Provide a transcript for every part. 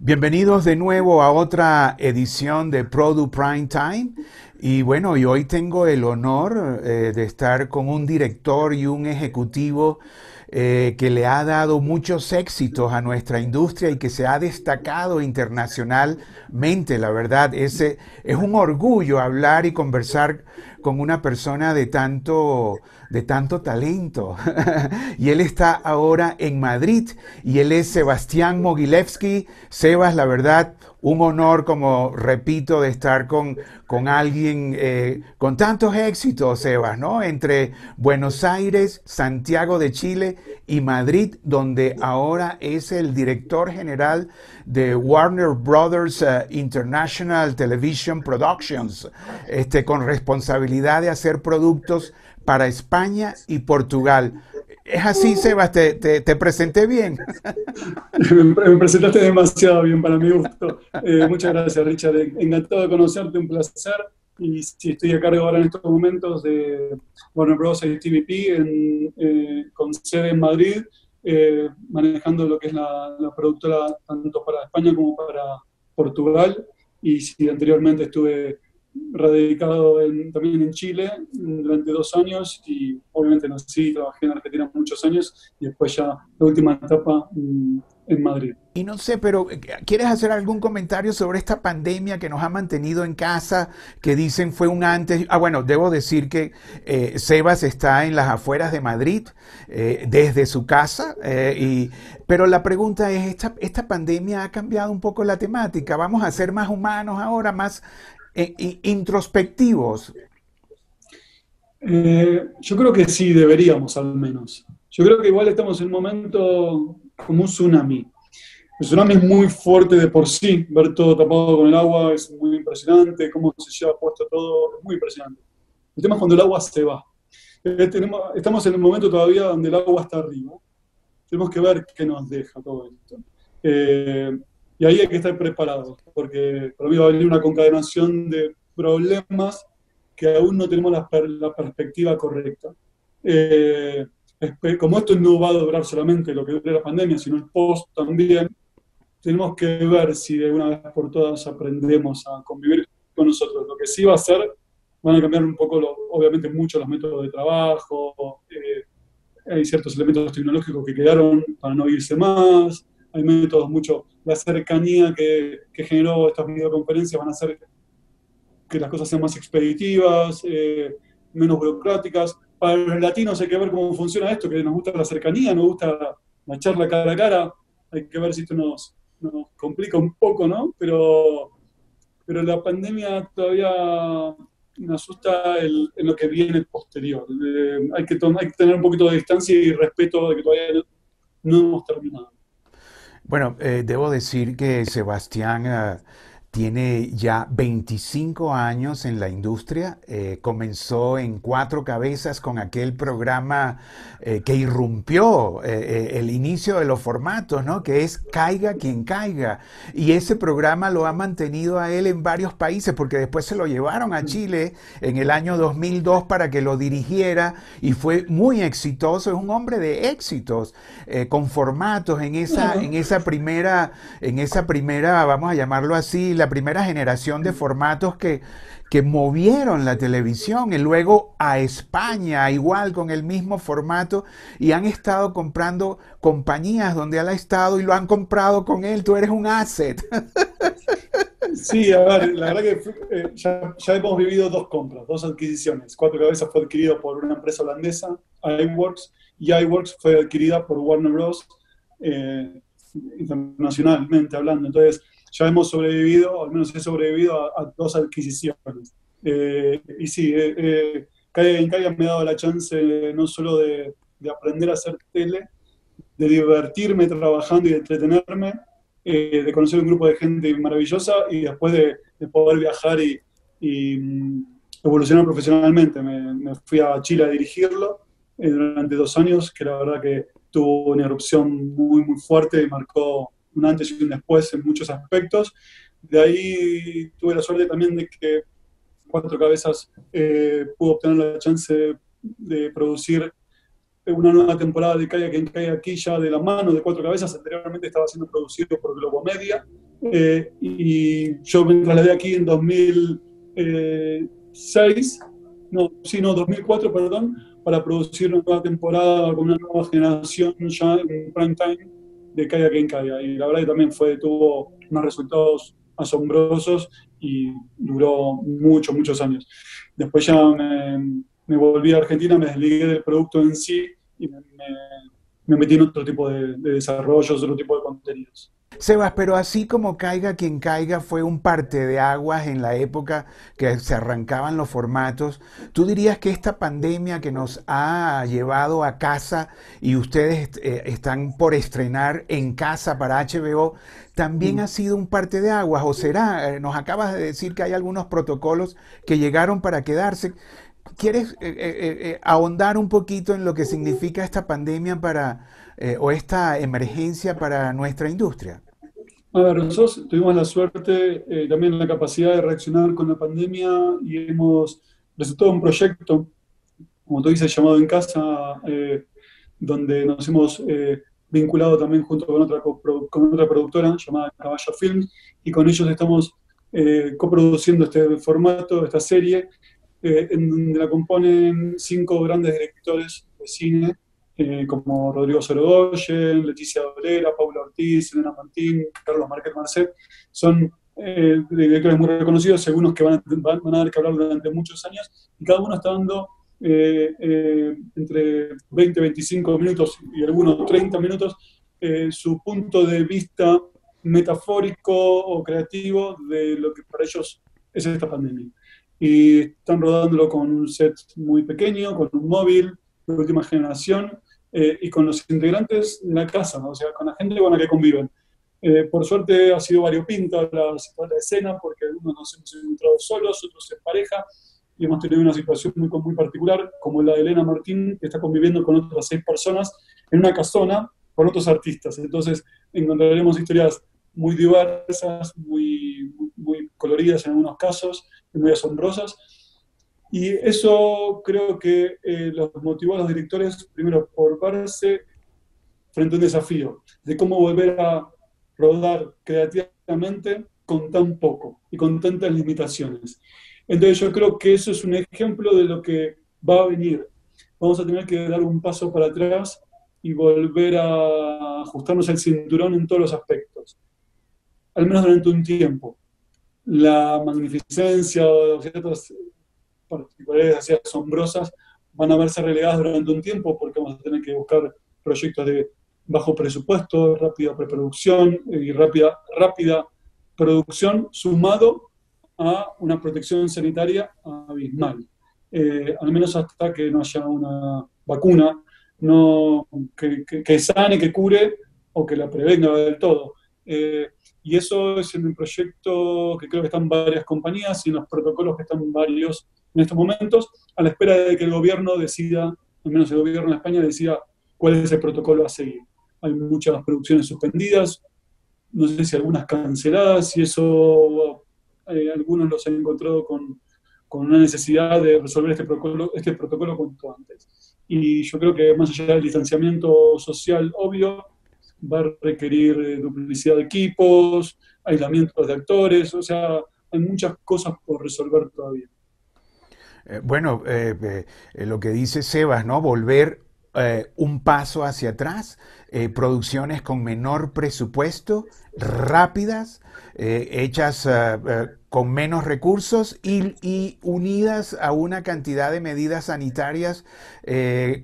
Bienvenidos de nuevo a otra edición de Produ Prime Time. Y bueno, hoy tengo el honor eh, de estar con un director y un ejecutivo eh, que le ha dado muchos éxitos a nuestra industria y que se ha destacado internacionalmente, la verdad. Ese, es un orgullo hablar y conversar con una persona de tanto, de tanto talento. y él está ahora en Madrid y él es Sebastián Mogilevsky. Sebas, la verdad, un honor, como repito, de estar con, con alguien eh, con tantos éxitos, Sebas, ¿no? Entre Buenos Aires, Santiago de Chile y Madrid, donde ahora es el director general de Warner Brothers eh, International Television Productions, este, con responsabilidad de hacer productos para España y Portugal. Es así, Sebas, te, presenté bien. Me presentaste demasiado bien para mi gusto. Eh, muchas gracias, Richard. Encantado de conocerte, un placer. Y si estoy a cargo ahora en estos momentos de Warner Bros. y TVP en, eh, con sede en Madrid, eh, manejando lo que es la, la, productora tanto para España como para Portugal. Y si anteriormente estuve radicado también en Chile durante dos años y obviamente nací y trabajé en Argentina muchos años y después ya la última etapa mm, en Madrid. Y no sé, pero eh, ¿quieres hacer algún comentario sobre esta pandemia que nos ha mantenido en casa, que dicen fue un antes? Ah, bueno, debo decir que eh, Sebas está en las afueras de Madrid eh, desde su casa, y, pero la pregunta es, ¿esta, ¿esta pandemia ha cambiado un poco la temática? ¿Vamos a ser más humanos ahora, más eh, introspectivos? Eh, yo creo que sí, deberíamos al menos. Yo creo que igual estamos en un momento como un tsunami. El tsunami es muy fuerte de por sí, ver todo tapado con el agua es muy impresionante, cómo se lleva puesto todo, es muy impresionante. El tema es cuando el agua se va. Eh, estamos en un momento todavía donde el agua está arriba. Tenemos que ver qué nos deja todo esto. Y ahí hay que estar preparados, porque para mí va a venir una concadenación de problemas que aún no tenemos la, perspectiva correcta. Eh, como esto no va a durar solamente lo que dure la pandemia, sino el post también, tenemos que ver si de una vez por todas aprendemos a convivir con nosotros. Lo que sí va a ser, van a cambiar un poco, obviamente, mucho los métodos de trabajo, eh, hay ciertos elementos tecnológicos que quedaron para no irse más, hay métodos mucho, la cercanía que, generó estas videoconferencias van a hacer que las cosas sean más expeditivas, eh, menos burocráticas. Para los latinos hay que ver cómo funciona esto, que nos gusta la cercanía, nos gusta la charla cara a cara, hay que ver si esto nos, nos complica un poco, ¿no? Pero, pero la pandemia todavía me asusta en lo que viene posterior. Eh, que hay que tener un poquito de distancia y respeto de que todavía no hemos terminado. Bueno, eh, debo decir que Sebastián ah, tiene ya 25 años en la industria. Eh, comenzó en Cuatro Cabezas con aquel programa eh, que irrumpió eh, el inicio de los formatos, ¿no? Que es Caiga quien caiga. Y ese programa lo ha mantenido a él en varios países porque después se lo llevaron a Chile en el año 2002 para que lo dirigiera y fue muy exitoso. Es un hombre de éxitos con formatos en esa, en esa primera, en esa primera, vamos a llamarlo así, la primera generación de formatos que, que movieron la televisión y luego a España igual con el mismo formato y han estado comprando compañías donde él ha estado y lo han comprado con él. Tú eres un asset. Sí, a ver, la verdad que eh, ya, hemos vivido dos compras, dos adquisiciones. Cuatro Cabezas fue adquirido por una empresa holandesa, iWorks, y iWorks fue adquirida por Warner Bros. Eh, internacionalmente hablando. Entonces, ya hemos sobrevivido, al menos he sobrevivido a, dos adquisiciones. Eh, y sí, eh, eh en Caiga me ha dado la chance no solo de, aprender a hacer tele, de divertirme trabajando y de entretenerme, eh, de conocer un grupo de gente maravillosa y después de, poder viajar y, mm, evolucionar profesionalmente. Me, fui a Chile a dirigirlo durante dos años, que la verdad que tuvo una erupción muy, muy fuerte y marcó un antes y un después en muchos aspectos. De ahí tuve la suerte también de que Cuatro Cabezas eh, pudo obtener la chance de producir una nueva temporada de Calla quien cae aquí ya de la mano de Cuatro Cabezas. Anteriormente estaba siendo producido por Globo Media Eh, y yo me trasladé aquí en 2006, no, sí, no, 2004, perdón, para producir una nueva temporada con una nueva generación ya en prime time de Caiga quien caiga. Y la verdad que también fue, tuvo unos resultados asombrosos y duró muchos, muchos años. Después ya me, volví a Argentina, me desligué del producto en sí y me, me, metí en otro tipo de, de desarrollos, otro tipo de contenidos. Sebas, pero así como caiga quien caiga fue un parte de aguas en la época que se arrancaban los formatos, ¿tú dirías que esta pandemia que nos ha llevado a casa y ustedes eh, están por estrenar en casa para HBO, también mm. ha sido un parte de aguas? ¿O será? Eh, nos acabas de decir que hay algunos protocolos que llegaron para quedarse. ¿Quieres eh, ahondar un poquito en lo que significa esta pandemia para eh, o esta emergencia para nuestra industria? A ver, nosotros tuvimos la suerte, eh, también la capacidad de reaccionar con la pandemia y hemos resultado un proyecto, como tú dices, llamado En Casa, eh, donde nos hemos vinculado también junto con otra, con otra productora llamada Caballo Films y con ellos estamos coproduciendo este formato, esta serie, en donde la componen cinco grandes directores de cine eh, como Rodrigo Sorogoyen, Leticia Dolera, Paula Ortiz, Elena Martín, Carlos Márquez Marcet, son eh, directores muy reconocidos, algunos que van, van, a dar que hablar durante muchos años, y cada uno está dando eh, entre 20 25 minutos y algunos 30 minutos su punto de vista metafórico o creativo de lo que para ellos es esta pandemia. Y están rodándolo con un set muy pequeño, con un móvil de última generación, eh, y con los integrantes de la casa, o sea, con la gente con la que conviven. Eh, por suerte ha sido variopinta la, la escena, porque algunos nos hemos encontrado solos, otros en pareja, y hemos tenido una situación muy, muy particular, como la de Elena Martín, que está conviviendo con otras seis personas en una casona con otros artistas. Entonces encontraremos historias muy diversas, muy, muy coloridas en algunos casos, muy asombrosas, y eso creo que eh, los motivó a los directores, primero, por verse frente a un desafío de cómo volver a rodar creativamente con tan poco y con tantas limitaciones. Entonces yo creo que eso es un ejemplo de lo que va a venir. Vamos a tener que dar un paso para atrás y volver a ajustarnos el cinturón en todos los aspectos, al menos durante un tiempo. La magnificencia o ciertas particularidades así asombrosas van a verse relegadas durante un tiempo porque vamos a tener que buscar proyectos de bajo presupuesto, rápida preproducción y rápida, rápida producción sumado a una protección sanitaria abismal. Eh, al menos hasta que no haya una vacuna no, que, que, sane, que cure o que la prevenga del todo. Eh, y eso es en un proyecto que creo que están varias compañías y en los protocolos que están varios en estos momentos, a la espera de que el gobierno decida, al menos el gobierno de España decida cuál es el protocolo a seguir. Hay muchas producciones suspendidas, no sé si algunas canceladas, y eso eh, algunos los han encontrado con, con, una necesidad de resolver este protocolo, este protocolo cuanto antes. Y yo creo que más allá del distanciamiento social obvio, va a requerir eh, duplicidad de equipos, aislamiento de actores, o sea, hay muchas cosas por resolver todavía. Eh, bueno, eh, eh, lo que dice Sebas, ¿no? Volver un paso hacia atrás, producciones con menor presupuesto, rápidas, hechas con menos recursos y, unidas a una cantidad de medidas sanitarias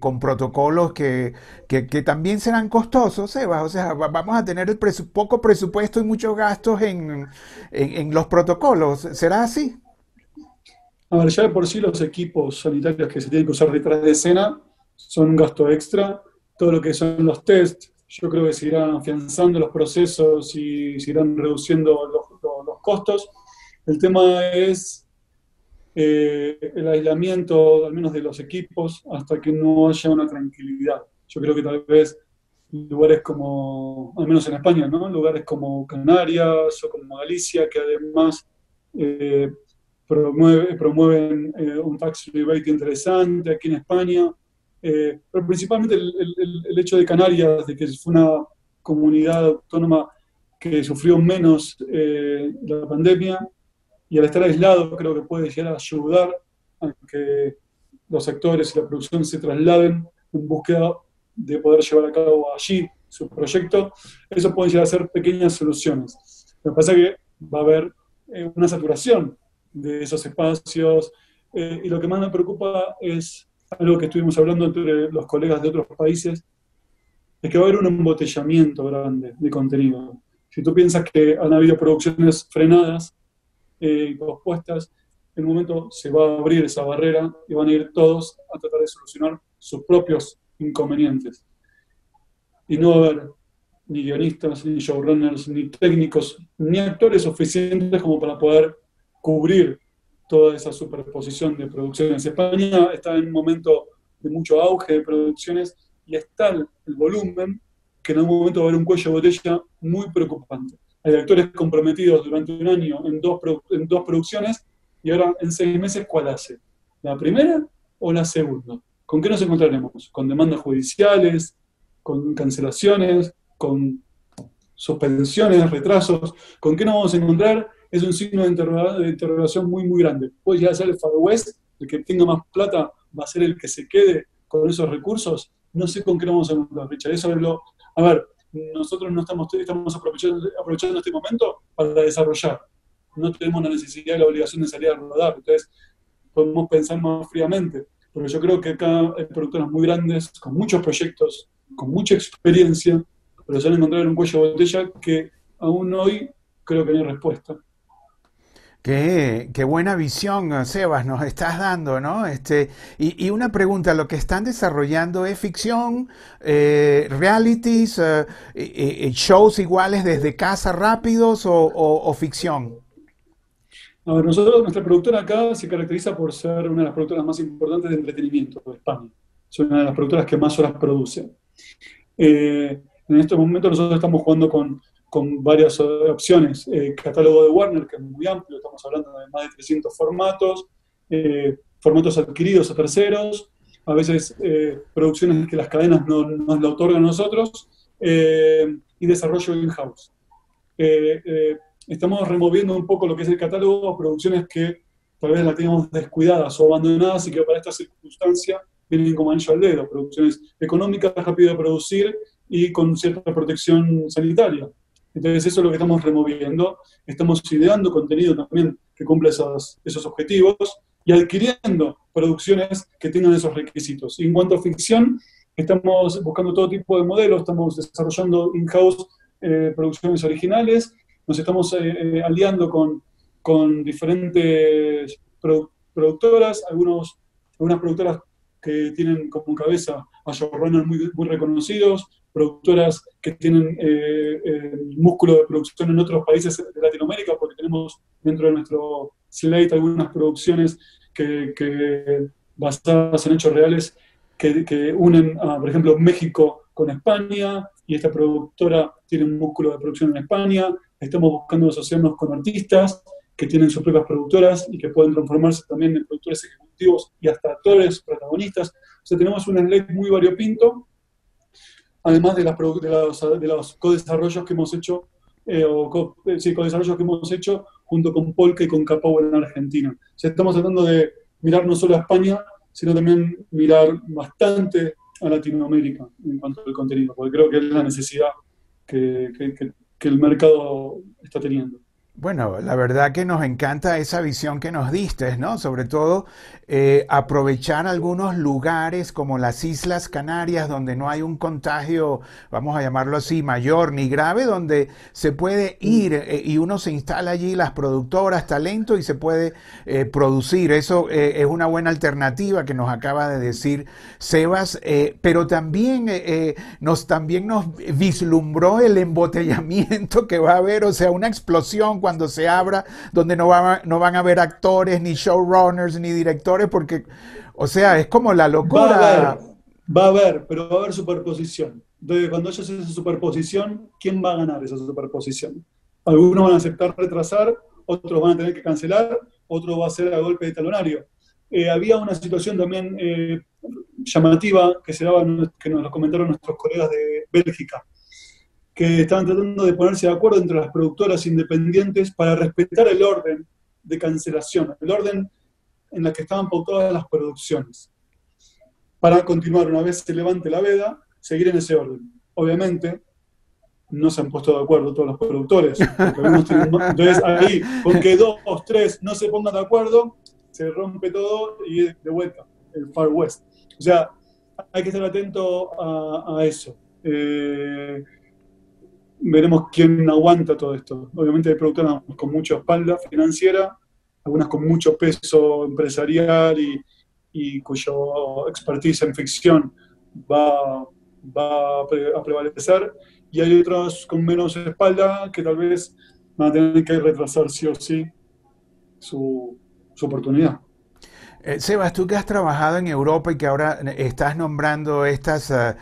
con protocolos que, también serán costosos, Sebas. O sea, vamos a tener el poco presupuesto y muchos gastos en los protocolos. ¿Será así? A ver, ya de por sí los equipos sanitarios que se tienen que usar detrás de escena son un gasto extra. Todo lo que son los test, yo creo que se irán afianzando los procesos y se irán reduciendo los, costos. El tema es eh, el aislamiento, al menos de los equipos, hasta que no haya una tranquilidad. Yo creo que tal vez lugares como, al menos en España, ¿no? lugares como Canarias o como Galicia, que además eh, promueven eh, un tax rebate interesante aquí en España, eh, pero principalmente el, hecho de Canarias, de que fue una comunidad autónoma que sufrió menos eh, la pandemia y al estar aislado creo que puede llegar a ayudar a que los actores y la producción se trasladen en búsqueda de poder llevar a cabo allí su proyecto. Eso puede llegar a ser pequeñas soluciones. Lo que pasa es que va a haber eh, una saturación de esos espacios eh, y lo que más me preocupa es algo que estuvimos hablando entre los colegas de otros países, es que va a haber un embotellamiento grande de contenido. Si tú piensas que han habido producciones frenadas eh, y pospuestas, en un momento se va a abrir esa barrera y van a ir todos a tratar de solucionar sus propios inconvenientes. Y no va a haber ni guionistas, ni showrunners, ni técnicos, ni actores suficientes como para poder cubrir toda esa superposición de producciones. España está en un momento de mucho auge de producciones y está el, volumen que en algún momento va a haber un cuello de botella muy preocupante. Hay actores comprometidos durante un año en dos, en dos producciones y ahora en seis meses, ¿cuál hace? ¿La primera o la segunda? ¿Con qué nos encontraremos? ¿Con demandas judiciales? ¿Con cancelaciones? ¿Con suspensiones, retrasos? ¿Con qué nos vamos a encontrar? Es un signo de, interrogación muy, muy grande. Puede ya ser el Far West, el que tenga más plata va a ser el que se quede con esos recursos. No sé con qué vamos a encontrar, Richard. Eso es lo, a ver, nosotros no estamos, estamos aprovechando, aprovechando este momento para desarrollar no tenemos la necesidad la obligación de salir a rodar. Entonces, podemos pensar más fríamente. Porque yo creo que acá hay productoras muy grandes, con muchos proyectos, con mucha experiencia, pero se van a encontrar en un cuello de botella que aún hoy creo que no hay respuesta. Qué, qué, buena visión, Sebas, nos estás dando, ¿no? Este, y, una pregunta, ¿lo que están desarrollando es ficción, eh, realities, eh, eh, shows iguales desde casa rápidos o ficción? A ver, nosotros, nuestra productora acá se caracteriza por ser una de las productoras más importantes de entretenimiento de España. Es una de las productoras que más horas produce. En este momento nosotros estamos jugando con, con varias opciones. Eh, catálogo de Warner, que es muy amplio, estamos hablando de más de 300 formatos, eh, formatos adquiridos a terceros, a veces producciones que las cadenas no, nos la otorgan a nosotros, y desarrollo in-house estamos removiendo un poco lo que es el catálogo, producciones que tal vez las teníamos descuidadas o abandonadas y que para esta circunstancia vienen como ancho al dedo, producciones económicas, rápido de producir y con cierta protección sanitaria. Entonces eso es lo que estamos removiendo. Estamos ideando contenido también que cumple esos, esos objetivos y adquiriendo producciones que tengan esos requisitos. Y en cuanto a ficción, estamos buscando todo tipo de modelos, estamos desarrollando in-house eh, producciones originales nos estamos eh, eh, aliando con, con diferentes productoras, algunos, algunas productoras que tienen como cabeza a showrunners muy reconocidos, productoras que tienen eh, músculo de producción en otros países de Latinoamérica, porque tenemos dentro de nuestro slate algunas producciones que, basadas en hechos reales que, que unen, a, por ejemplo, México con España, y esta productora tiene músculo de producción en España, Estamos buscando asociarnos con artistas que tienen sus propias productoras y que pueden transformarse también en productores ejecutivos y hasta actores, protagonistas. O sea, tenemos un slate muy variopinto, además de, las, de, los, de los co-desarrollos que hemos hecho, eh, o eh, sí, co-desarrollos que hemos hecho junto con Polka y con Capau en Argentina. Estamos tratando de mirar no solo a España, sino también mirar bastante a Latinoamérica en cuanto al contenido, porque creo que es la necesidad que el mercado está teniendo. Bueno, la verdad que nos encanta esa visión que nos diste, ¿no? Sobre todo eh, aprovechar algunos lugares como las Islas Canarias donde no hay un contagio, vamos a llamarlo así, mayor ni grave, donde se puede ir eh, y uno se instala allí las productoras, talento y se puede eh, producir. Eso es una buena alternativa que nos acaba de decir Sebas, pero también nos, también nos vislumbró el embotellamiento que va a haber, o sea, una explosión cuando se abra, donde no, no van a haber actores, ni showrunners, ni directores, porque, o sea, es como la locura. Va a haber, va a haber pero va a haber superposición. Entonces, cuando ellos hacen esa superposición, ¿quién va a ganar esa superposición? Algunos van a aceptar retrasar, otros van a tener que cancelar, otro va a ser a golpe de talonario. Eh, había una situación también eh, llamativa que se daba, que nos lo comentaron nuestros colegas de Bélgica que estaban tratando de ponerse de acuerdo entre las productoras independientes para respetar el orden de cancelación, el orden en la que estaban pautadas las producciones, para continuar una vez se levante la veda, seguir en ese orden. Obviamente, no se han puesto de acuerdo todos los productores. Entonces ahí, con que dos, tres no se pongan de acuerdo, se rompe todo y de vuelta, el Far West. O sea, hay que estar atento a, eso. Eh, veremos quién aguanta todo esto. Obviamente hay productoras con mucha espalda financiera, algunas con mucho peso empresarial y, y cuyo expertise en ficción va, a prevalecer, y hay otras con menos espalda que tal vez van a tener que retrasar sí o sí su oportunidad. Eh, Sebas, tú que has trabajado en Europa y que ahora eh, estás nombrando estos eh,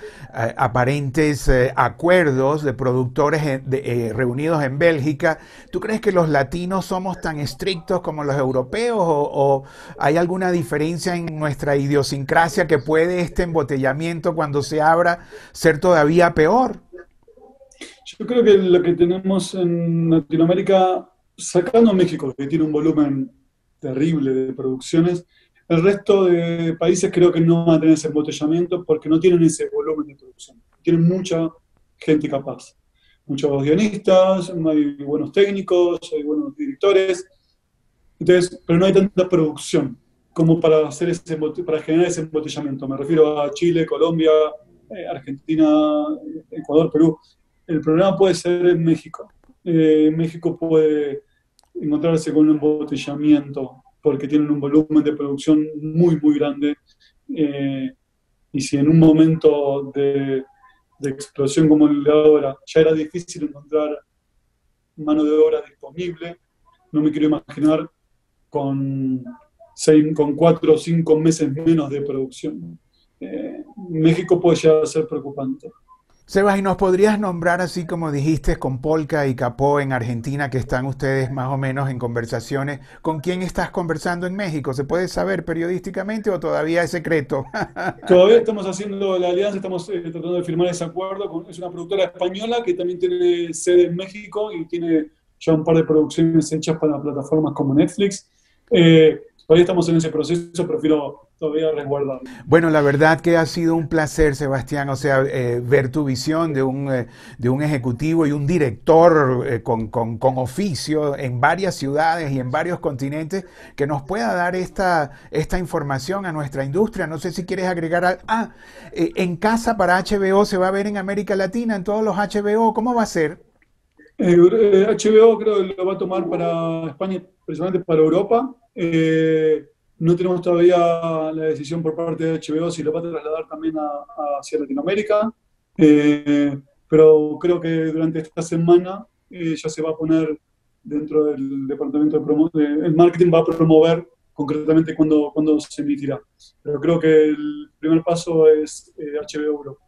aparentes acuerdos de productores reunidos en Bélgica, ¿tú crees que los latinos somos tan estrictos como los europeos o, hay alguna diferencia en nuestra idiosincrasia que puede este embotellamiento cuando se abra ser todavía peor? Yo creo que lo que tenemos en Latinoamérica, sacando México, que tiene un volumen terrible de producciones, el resto de países creo que no van a tener ese embotellamiento porque no tienen ese volumen de producción. Tienen mucha gente capaz. Muchos guionistas, hay buenos técnicos, hay buenos directores. Entonces, pero no hay tanta producción como para, hacer ese, para generar ese embotellamiento. Me refiero a Chile, Colombia, eh, Argentina, Ecuador, Perú. El problema puede ser en México. Eh, México puede encontrarse con un embotellamiento porque tienen un volumen de producción muy, muy grande. Eh, y si en un momento de, explosión como el de ahora ya era difícil encontrar mano de obra disponible, no me quiero imaginar con, seis, con cuatro o cinco meses menos de producción. Eh, México puede llegar a ser preocupante. Sebas, ¿y nos podrías nombrar así como dijiste con Polka y Capó en Argentina, que están ustedes más o menos en conversaciones? ¿Con quién estás conversando en México? ¿Se puede saber periodísticamente o todavía es secreto? todavía estamos haciendo la alianza, estamos eh, tratando de firmar ese acuerdo. es una productora española que también tiene sede en México y tiene ya un par de producciones hechas para plataformas como Netflix. Eh, todavía estamos en ese proceso, prefiero todavía resguardado. Bueno, la verdad que ha sido un placer, Sebastián, o sea, eh, ver tu visión de un, eh, de un ejecutivo y un director eh, con, con, con, oficio en varias ciudades y en varios continentes que nos pueda dar esta, esta información a nuestra industria. No sé si quieres agregar, ah, en casa para HBO se va a ver en América Latina, en todos los HBO, ¿cómo va a ser? HBO creo que lo va a tomar para España, precisamente para Europa. No tenemos todavía la decisión por parte de HBO si lo va a trasladar también a, hacia Latinoamérica, eh, pero creo que durante esta semana eh, ya se va a poner dentro del departamento de promoción, el marketing va a promover concretamente cuando, cuando se emitirá. Pero creo que el primer paso es HBO eh, Europa.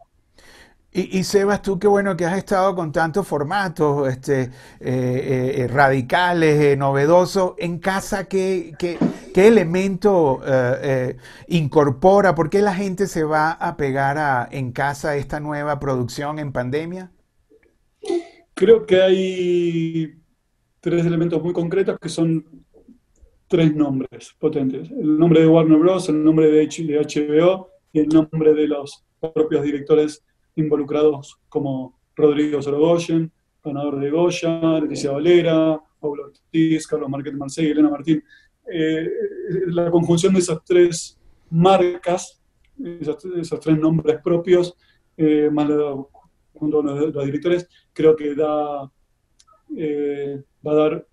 Y, Sebas, tú qué bueno que has estado con tantos formatos este, eh, eh, eh, radicales, novedosos. En casa, ¿qué, qué, qué elemento incorpora? ¿Por qué la gente se va a pegar a, en casa esta nueva producción en pandemia? Creo que hay tres elementos muy concretos que son tres nombres potentes. El nombre de Warner Bros., el nombre de HBO y el nombre de los propios directores involucrados como Rodrigo Sorogoyen, ganador de Goya, Leticia Valera, Pablo Ortiz, Carlos Marquete Marcey, Elena Martín. Eh, la conjunción de esas tres marcas, esos, tres nombres propios, eh, junto a los, directores, creo que da, eh, va a dar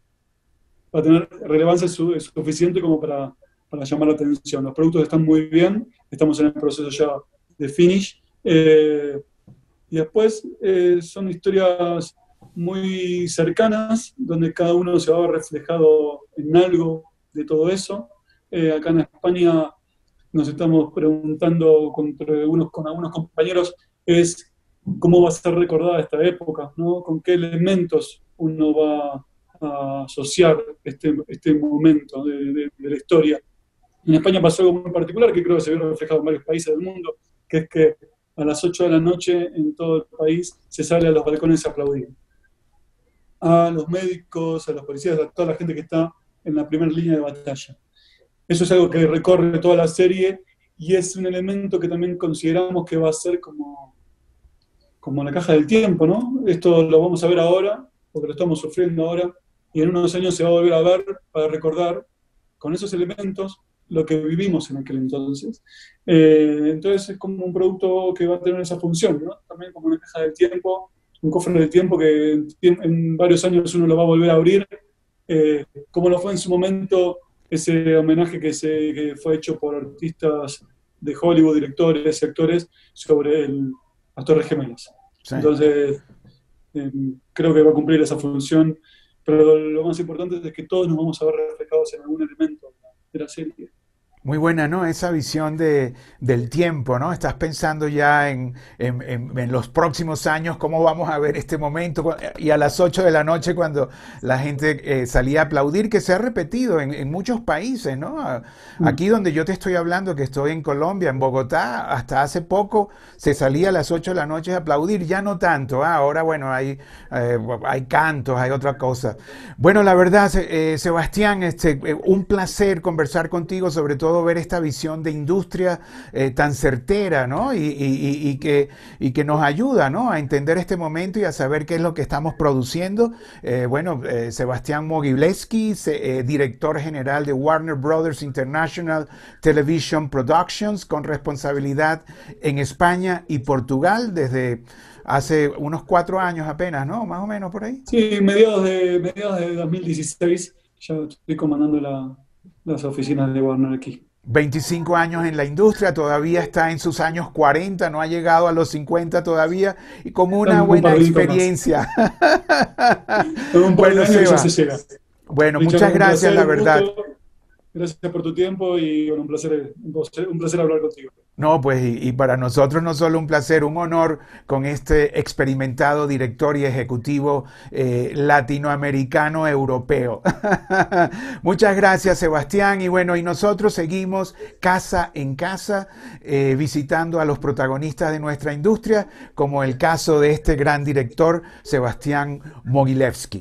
va a tener relevancia suficiente como para, para, llamar la atención. Los productos están muy bien, estamos en el proceso ya de finish. Y después eh, son historias muy cercanas, donde cada uno se va reflejado en algo de todo eso. Eh, acá en España nos estamos preguntando con algunos compañeros es cómo va a ser recordada esta época, ¿no? con qué elementos uno va a asociar este, este momento de, de la historia. En España pasó algo muy particular que creo que se vio reflejado en varios países del mundo, que es que a las 8 de la noche en todo el país se sale a los balcones a aplaudir. A los médicos, a los policías, a toda la gente que está en la primera línea de batalla. Eso es algo que recorre toda la serie y es un elemento que también consideramos que va a ser como, como la caja del tiempo, ¿no? Esto lo vamos a ver ahora, porque lo estamos sufriendo ahora, y en unos años se va a volver a ver para recordar con esos elementos lo que vivimos en aquel entonces. Eh, entonces es como un producto que va a tener esa función, ¿no? También como una caja del tiempo, un cofre del tiempo que en, varios años uno lo va a volver a abrir, eh, como lo fue en su momento ese homenaje que, se, que fue hecho por artistas de Hollywood, directores y actores sobre el, las Torres Gemelas. Entonces, eh, creo que va a cumplir esa función, pero lo más importante es que todos nos vamos a ver reflejados en algún elemento de la serie. Muy buena, ¿no? Esa visión de, del tiempo, ¿no? Estás pensando ya en, en, los próximos años, cómo vamos a ver este momento. Y a las 8 de la noche, cuando la gente eh, salía a aplaudir, que se ha repetido en, muchos países, ¿no? Mm. Aquí donde yo te estoy hablando, que estoy en Colombia, en Bogotá, hasta hace poco se salía a las 8 de la noche a aplaudir, ya no tanto. ¿ah? Ahora, bueno, hay, eh, hay cantos, hay otra cosa. Bueno, la verdad, eh, Sebastián, este, un placer conversar contigo, sobre todo ver esta visión de industria eh, tan certera, ¿no? Y, que, y que nos ayuda, ¿no? A entender este momento y a saber qué es lo que estamos produciendo. Eh, bueno, eh, Sebastián Mogileski, director general de Warner Brothers International Television Productions, con responsabilidad en España y Portugal desde hace unos cuatro años apenas, ¿no? Más o menos por ahí. Sí, mediados de, mediados de 2016 ya estoy comandando las oficinas de Warner aquí. 25 años en la industria, todavía está en sus años 40, no ha llegado a los 50 todavía, y como una buena experiencia. bueno, bueno, muchas gracias, la verdad. Gracias por tu tiempo y un, placer, un placer hablar contigo. No, pues y, para nosotros no solo un placer, un honor con este experimentado director y ejecutivo eh, latinoamericano europeo. Muchas gracias Sebastián y bueno, y nosotros seguimos casa en casa eh, visitando a los protagonistas de nuestra industria, como el caso de este gran director Sebastián Mogilevsky.